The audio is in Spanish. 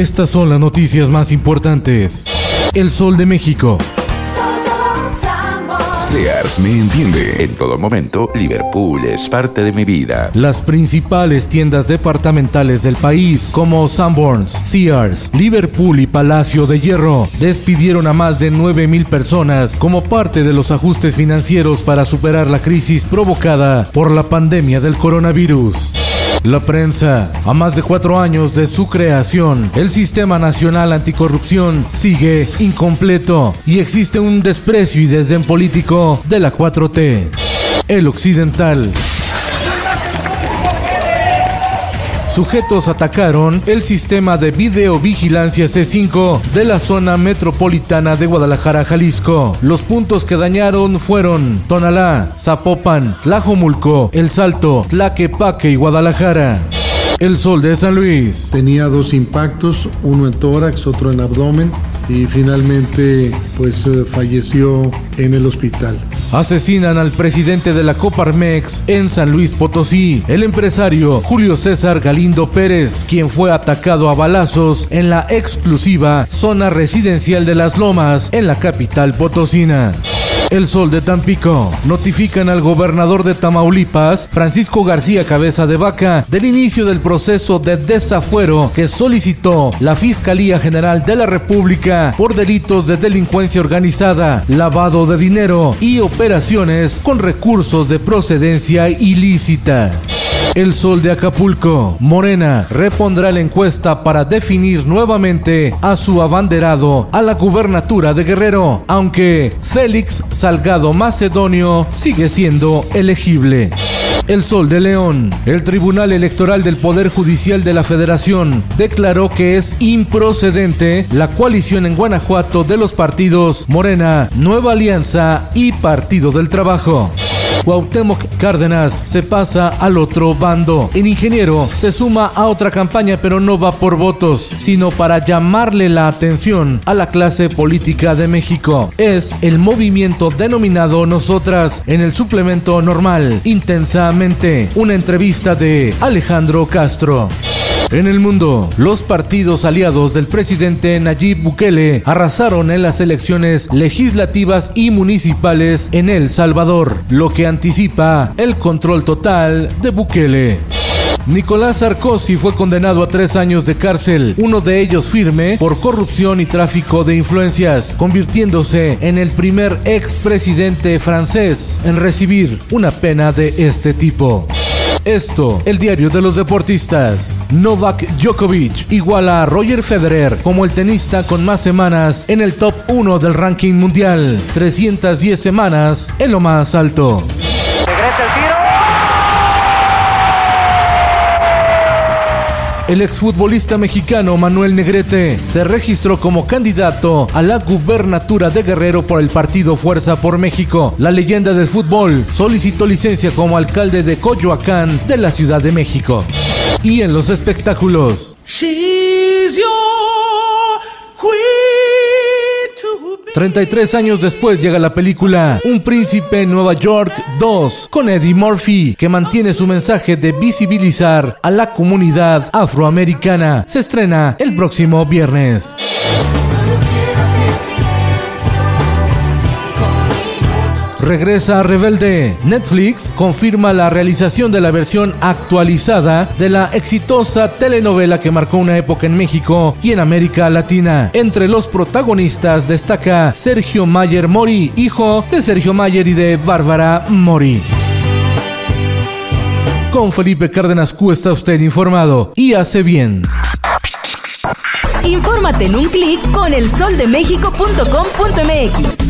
Estas son las noticias más importantes. El Sol de México. Sears me entiende. En todo momento, Liverpool es parte de mi vida. Las principales tiendas departamentales del país, como Sanborns, Sears, Liverpool y Palacio de Hierro, despidieron a más de 9.000 personas como parte de los ajustes financieros para superar la crisis provocada por la pandemia del coronavirus. La prensa. A más de cuatro años de su creación, el Sistema Nacional Anticorrupción sigue incompleto y existe un desprecio y desdén político de la 4T. El Occidental. Sujetos atacaron el sistema de videovigilancia C5 de la zona metropolitana de Guadalajara, Jalisco. Los puntos que dañaron fueron Tonalá, Zapopan, Tlajomulco, El Salto, Tlaquepaque y Guadalajara. El Sol de San Luis. Tenía dos impactos, uno en tórax, otro en abdomen y finalmente pues eh, falleció en el hospital. Asesinan al presidente de la Coparmex en San Luis Potosí, el empresario Julio César Galindo Pérez, quien fue atacado a balazos en la exclusiva zona residencial de Las Lomas en la capital potosina. El Sol de Tampico. Notifican al gobernador de Tamaulipas, Francisco García Cabeza de Vaca, del inicio del proceso de desafuero que solicitó la Fiscalía General de la República por delitos de delincuencia organizada, lavado de dinero y operaciones con recursos de procedencia ilícita. El Sol de Acapulco, Morena, repondrá la encuesta para definir nuevamente a su abanderado a la gubernatura de Guerrero, aunque Félix Salgado Macedonio sigue siendo elegible. El Sol de León. El Tribunal Electoral del Poder Judicial de la Federación declaró que es improcedente la coalición en Guanajuato de los partidos Morena, Nueva Alianza y Partido del Trabajo. Cuauhtémoc Cárdenas se pasa al otro bando. El ingeniero se suma a otra campaña, pero no va por votos, sino para llamarle la atención a la clase política de México. Es el movimiento denominado Nosotras en el suplemento normal, intensamente. Una entrevista de Alejandro Castro. En el mundo, los partidos aliados del presidente Nayib Bukele arrasaron en las elecciones legislativas y municipales en El Salvador, lo que anticipa el control total de Bukele. Nicolás Sarkozy fue condenado a tres años de cárcel, uno de ellos firme por corrupción y tráfico de influencias, convirtiéndose en el primer expresidente francés en recibir una pena de este tipo. Esto, el diario de los deportistas. Novak Djokovic iguala a Roger Federer como el tenista con más semanas en el top 1 del ranking mundial. 310 semanas en lo más alto. El exfutbolista mexicano Manuel Negrete se registró como candidato a la gubernatura de Guerrero por el partido Fuerza por México. La leyenda del fútbol solicitó licencia como alcalde de Coyoacán de la Ciudad de México. Y en los espectáculos. 33 años después llega la película Un príncipe en Nueva York 2 con Eddie Murphy, que mantiene su mensaje de visibilizar a la comunidad afroamericana. Se estrena el próximo viernes. Regresa a Rebelde. Netflix confirma la realización de la versión actualizada de la exitosa telenovela que marcó una época en México y en América Latina. Entre los protagonistas destaca Sergio Mayer Mori, hijo de Sergio Mayer y de Bárbara Mori. Con Felipe Cárdenas Q está usted informado y hace bien. Infórmate en un clic con elsoldemexico.com.mx.